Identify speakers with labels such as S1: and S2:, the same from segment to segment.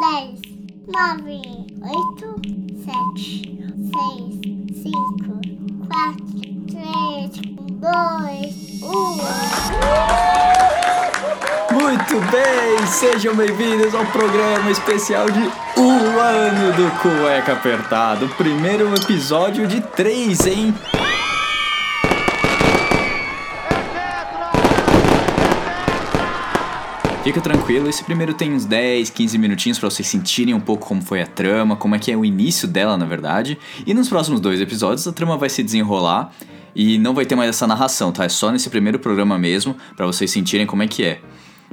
S1: dez, nove, oito, sete, seis, cinco, quatro, três, dois, um.
S2: Muito bem, sejam bem-vindos ao programa especial de um ano do Cueca Apertado. Primeiro episódio de três, hein? Fica tranquilo, esse primeiro tem uns 10, 15 minutinhos para vocês sentirem um pouco como foi a trama, como é que é o início dela, na verdade. E nos próximos dois episódios a trama vai se desenrolar e não vai ter mais essa narração, tá? É só nesse primeiro programa mesmo, para vocês sentirem como é que é.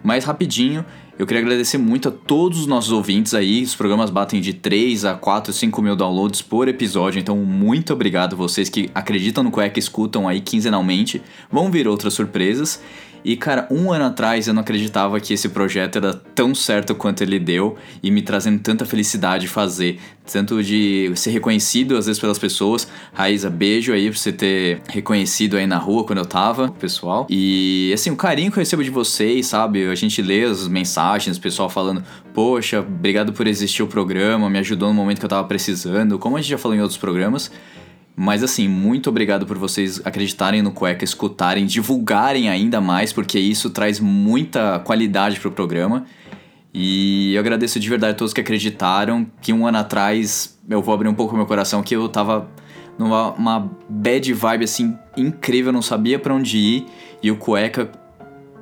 S2: Mas rapidinho, eu queria agradecer muito a todos os nossos ouvintes aí. Os programas batem de 3 a 4, 5 mil downloads por episódio. Então, muito obrigado vocês que acreditam no Cueca, escutam aí quinzenalmente. Vão vir outras surpresas. E cara, um ano atrás eu não acreditava que esse projeto era tão certo quanto ele deu e me trazendo tanta felicidade fazer. Tanto de ser reconhecido às vezes pelas pessoas. Raíza, beijo aí por você ter reconhecido aí na rua quando eu tava, pessoal. E assim, o carinho que eu recebo de vocês, sabe? A gente lê as mensagens, o pessoal falando, poxa, obrigado por existir o programa, me ajudou no momento que eu tava precisando, como a gente já falou em outros programas. Mas assim, muito obrigado por vocês acreditarem no Cueca, escutarem, divulgarem ainda mais, porque isso traz muita qualidade pro programa. E eu agradeço de verdade a todos que acreditaram que um ano atrás, eu vou abrir um pouco meu coração, que eu tava numa uma bad vibe assim incrível, não sabia para onde ir, e o Cueca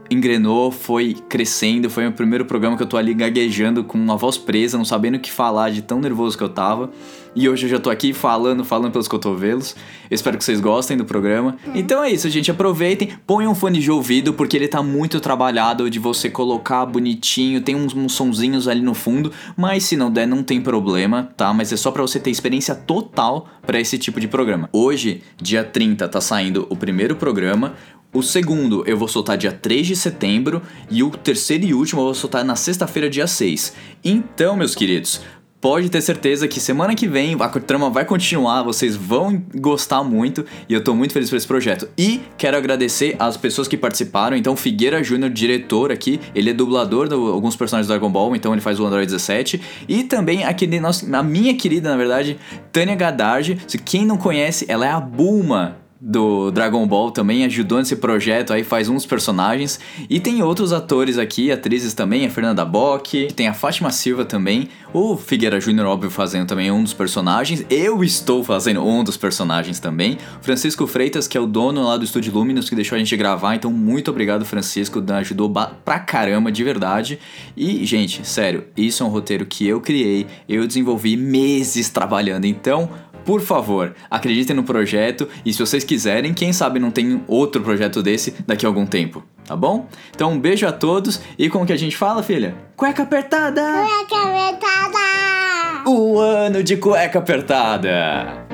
S2: engrenou, foi crescendo, foi o primeiro programa que eu tô ali gaguejando com uma voz presa, não sabendo o que falar de tão nervoso que eu tava. E hoje eu já tô aqui falando, falando pelos cotovelos. Eu espero que vocês gostem do programa. Então é isso, gente. Aproveitem, ponham um fone de ouvido, porque ele tá muito trabalhado de você colocar bonitinho. Tem uns, uns sonzinhos ali no fundo, mas se não der, não tem problema, tá? Mas é só para você ter experiência total para esse tipo de programa. Hoje, dia 30, tá saindo o primeiro programa. O segundo eu vou soltar dia 3 de setembro e o terceiro e último eu vou soltar na sexta-feira, dia 6. Então, meus queridos, pode ter certeza que semana que vem a trama vai continuar, vocês vão gostar muito e eu tô muito feliz por esse projeto. E quero agradecer às pessoas que participaram. Então, Figueira Júnior, diretor aqui, ele é dublador de alguns personagens do Dragon Ball, então ele faz o Android 17. E também a minha querida, na verdade, Tânia Gadardi. Quem não conhece, ela é a Bulma do Dragon Ball também ajudou nesse projeto, aí faz uns personagens. E tem outros atores aqui, atrizes também, a Fernanda Bock, tem a Fátima Silva também, o Figueira Júnior, óbvio, fazendo também um dos personagens. Eu estou fazendo um dos personagens também. Francisco Freitas, que é o dono lá do Estúdio Luminous, que deixou a gente gravar. Então, muito obrigado, Francisco, ajudou pra caramba, de verdade. E, gente, sério, isso é um roteiro que eu criei, eu desenvolvi meses trabalhando. Então, por favor, acreditem no projeto e se vocês quiserem, quem sabe não tem outro projeto desse daqui a algum tempo, tá bom? Então um beijo a todos e como que a gente fala, filha? Cueca apertada!
S1: Cueca apertada!
S2: O ano de cueca apertada!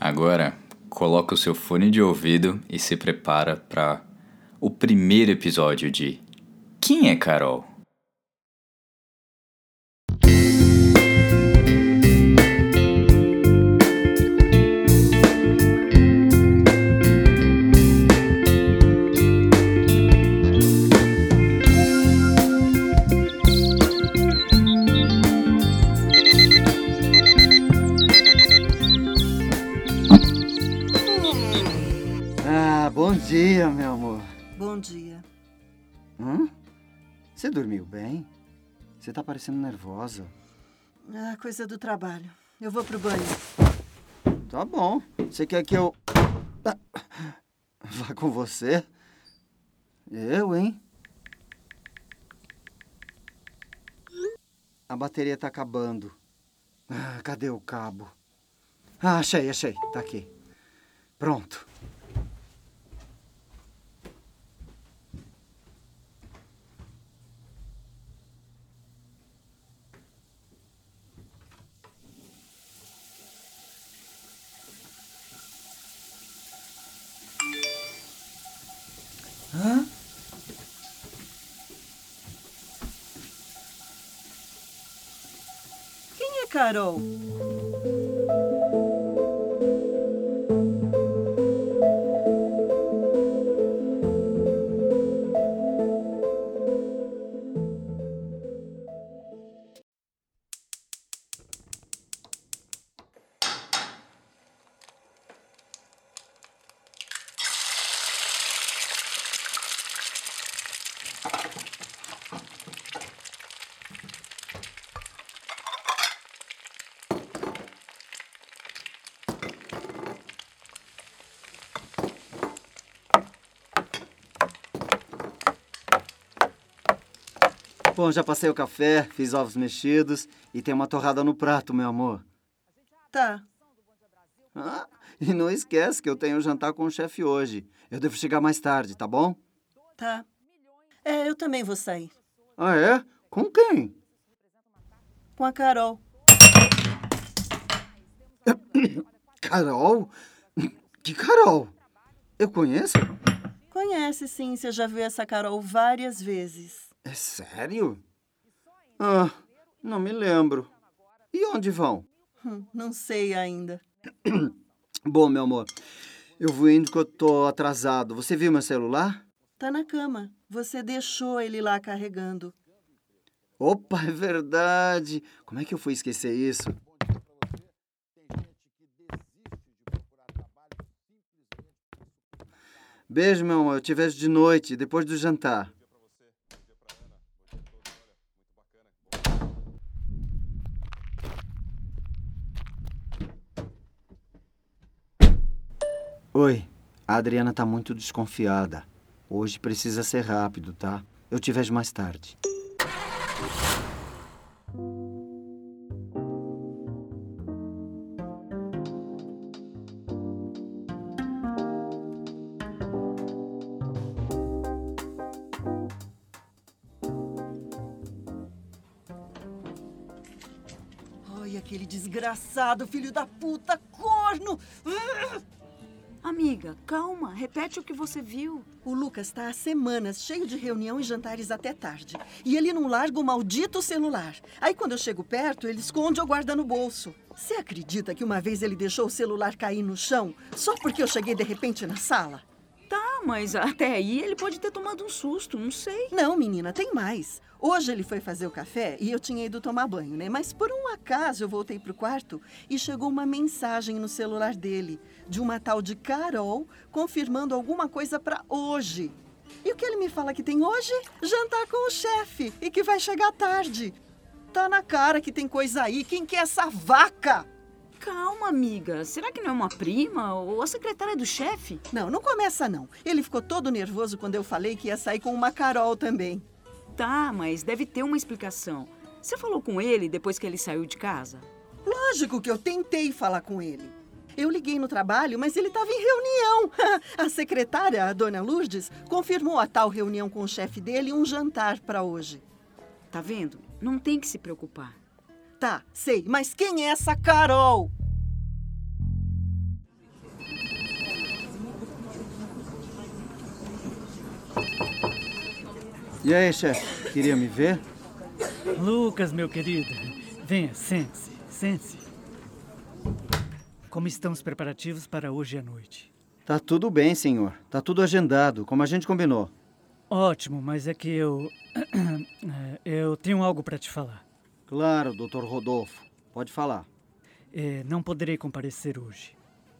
S2: Agora, coloca o seu fone de ouvido e se prepara para o primeiro episódio de Quem é Carol?
S3: Ah, bom dia, meu.
S4: Bom dia.
S3: Hã? Você dormiu bem? Você tá parecendo nervosa.
S4: Ah, coisa do trabalho. Eu vou pro banho.
S3: Tá bom. Você quer que eu. Vá com você? Eu, hein? A bateria tá acabando. Ah, cadê o cabo? Ah, achei, achei. Tá aqui. Pronto.
S4: Carol?
S3: Bom, já passei o café, fiz ovos mexidos e tem uma torrada no prato, meu amor.
S4: Tá.
S3: Ah, e não esquece que eu tenho jantar com o chefe hoje. Eu devo chegar mais tarde, tá bom?
S4: Tá. É, eu também vou sair.
S3: Ah, é? Com quem?
S4: Com a Carol.
S3: Carol? Que Carol? Eu conheço?
S4: Conhece sim, você já viu essa Carol várias vezes.
S3: É sério? Ah, não me lembro. E onde vão?
S4: Hum, não sei ainda.
S3: Bom, meu amor, eu vou indo que eu tô atrasado. Você viu meu celular?
S4: Tá na cama. Você deixou ele lá carregando.
S3: Opa, é verdade. Como é que eu fui esquecer isso? Beijo, meu amor. Eu te vejo de noite, depois do jantar. Oi, a Adriana tá muito desconfiada. Hoje precisa ser rápido, tá? Eu te vejo mais tarde.
S4: Ai, aquele desgraçado, filho da puta!
S5: Amiga, calma, repete o que você viu.
S4: O Lucas está há semanas cheio de reunião e jantares até tarde. E ele não larga o maldito celular. Aí quando eu chego perto, ele esconde ou guarda no bolso. Você acredita que uma vez ele deixou o celular cair no chão só porque eu cheguei de repente na sala?
S5: Mas até aí ele pode ter tomado um susto, não sei.
S4: Não, menina, tem mais. Hoje ele foi fazer o café e eu tinha ido tomar banho, né? Mas por um acaso eu voltei pro quarto e chegou uma mensagem no celular dele de uma tal de Carol confirmando alguma coisa para hoje. E o que ele me fala que tem hoje? Jantar com o chefe e que vai chegar tarde. Tá na cara que tem coisa aí. Quem que é essa vaca?
S5: Calma, amiga. Será que não é uma prima ou a secretária do chefe?
S4: Não, não começa não. Ele ficou todo nervoso quando eu falei que ia sair com uma Carol também.
S5: Tá, mas deve ter uma explicação. Você falou com ele depois que ele saiu de casa?
S4: Lógico que eu tentei falar com ele. Eu liguei no trabalho, mas ele estava em reunião. A secretária, a dona Lourdes, confirmou a tal reunião com o chefe dele e um jantar para hoje.
S5: Tá vendo? Não tem que se preocupar.
S4: Tá, sei, mas quem é essa Carol?
S3: E aí, chefe? Queria me ver?
S6: Lucas, meu querido, venha, sente-se, sente-se. Como estão os preparativos para hoje à noite?
S3: Tá tudo bem, senhor. Tá tudo agendado, como a gente combinou.
S6: Ótimo, mas é que eu. é, eu tenho algo para te falar.
S3: Claro, doutor Rodolfo. Pode falar.
S6: É, não poderei comparecer hoje.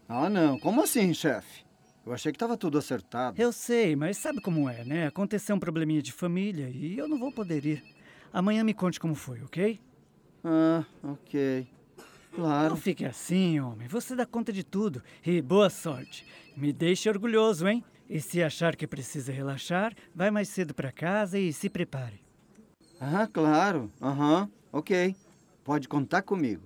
S3: Ah, não. Como assim, chefe? Eu achei que estava tudo acertado.
S6: Eu sei, mas sabe como é, né? Aconteceu um probleminha de família e eu não vou poder ir. Amanhã me conte como foi, ok?
S3: Ah, ok. Claro.
S6: Não fique assim, homem. Você dá conta de tudo. E boa sorte. Me deixe orgulhoso, hein? E se achar que precisa relaxar, vai mais cedo para casa e se prepare.
S3: Ah, claro. Aham. Ok. Pode contar comigo.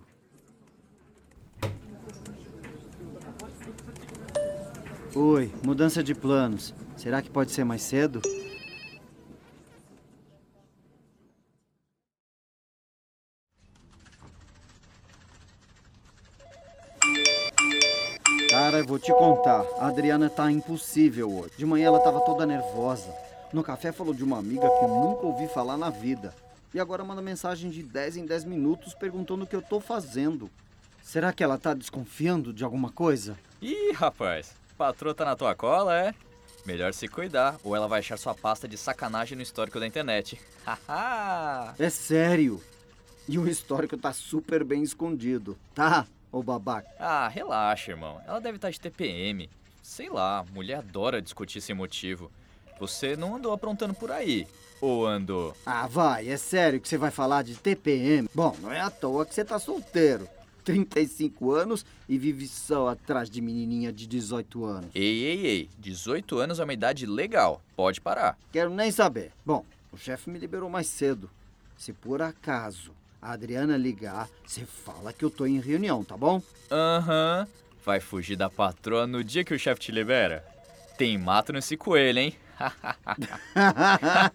S3: Oi, mudança de planos. Será que pode ser mais cedo? Cara, eu vou te contar. A Adriana tá impossível hoje. De manhã ela tava toda nervosa. No café falou de uma amiga que eu nunca ouvi falar na vida. E agora manda mensagem de 10 em 10 minutos perguntando o que eu tô fazendo. Será que ela tá desconfiando de alguma coisa?
S2: Ih, rapaz, patroa tá na tua cola, é? Melhor se cuidar, ou ela vai achar sua pasta de sacanagem no histórico da internet. Haha!
S3: É sério. E o histórico tá super bem escondido, tá, ô babaca?
S2: ah, relaxa, irmão. Ela deve estar de TPM. Sei lá, mulher adora discutir sem motivo. Você não andou aprontando por aí. Ou andou?
S3: Ah, vai, é sério que você vai falar de TPM? Bom, não é à toa que você tá solteiro. 35 anos e vive só atrás de menininha de 18 anos.
S2: Ei, ei, ei. 18 anos é uma idade legal. Pode parar.
S3: Quero nem saber. Bom, o chefe me liberou mais cedo. Se por acaso a Adriana ligar, você fala que eu tô em reunião, tá bom?
S2: Aham. Vai fugir da patroa no dia que o chefe te libera? Tem mato nesse coelho, hein?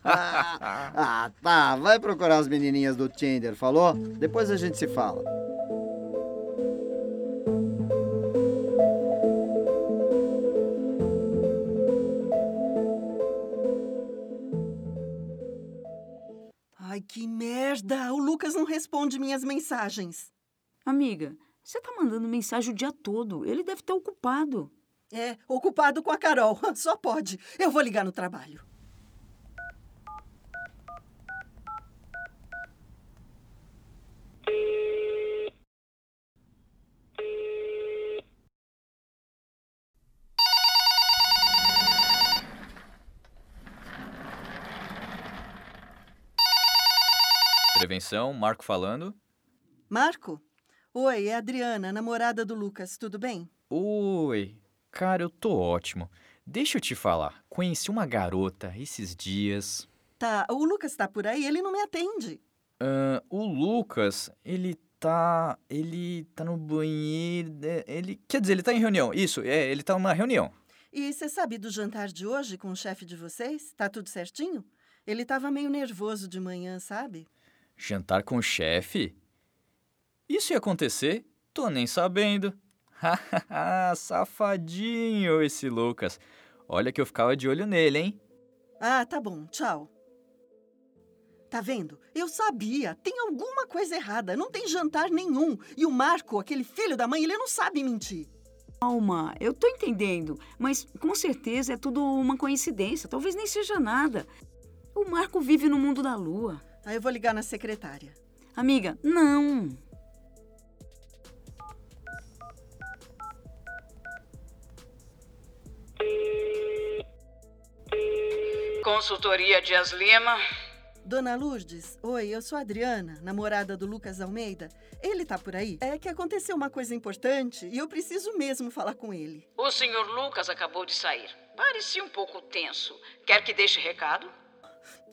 S3: ah, tá. Vai procurar as menininhas do Tinder, falou? Depois a gente se fala.
S4: Ai, que merda! O Lucas não responde minhas mensagens.
S5: Amiga, você tá mandando mensagem o dia todo. Ele deve estar ocupado.
S4: É, ocupado com a Carol. Só pode. Eu vou ligar no trabalho.
S2: Prevenção, Marco falando.
S4: Marco? Oi, é a Adriana, namorada do Lucas. Tudo bem?
S2: Oi. Cara, eu tô ótimo. Deixa eu te falar. Conheci uma garota esses dias.
S4: Tá, o Lucas tá por aí, ele não me atende.
S2: O Lucas, ele tá. Ele tá no banheiro. é, Ele. Quer dizer, ele tá em reunião. Isso, é, ele tá numa reunião.
S4: E você sabe do jantar de hoje com o chefe de vocês? Tá tudo certinho? Ele tava meio nervoso de manhã, sabe?
S2: Jantar com o chefe? Isso ia acontecer? Tô nem sabendo. Hahaha, safadinho esse Lucas. Olha que eu ficava de olho nele, hein?
S4: Ah, tá bom, tchau. Tá vendo? Eu sabia. Tem alguma coisa errada. Não tem jantar nenhum. E o Marco, aquele filho da mãe, ele não sabe mentir.
S5: Calma, eu tô entendendo, mas com certeza é tudo uma coincidência. Talvez nem seja nada. O Marco vive no mundo da lua.
S4: Aí eu vou ligar na secretária.
S5: Amiga, não.
S7: Consultoria Dias Lima.
S4: Dona Lourdes, oi, eu sou a Adriana, namorada do Lucas Almeida. Ele tá por aí? É que aconteceu uma coisa importante e eu preciso mesmo falar com ele.
S7: O senhor Lucas acabou de sair. Parecia um pouco tenso. Quer que deixe recado?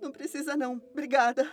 S4: Não precisa não, obrigada.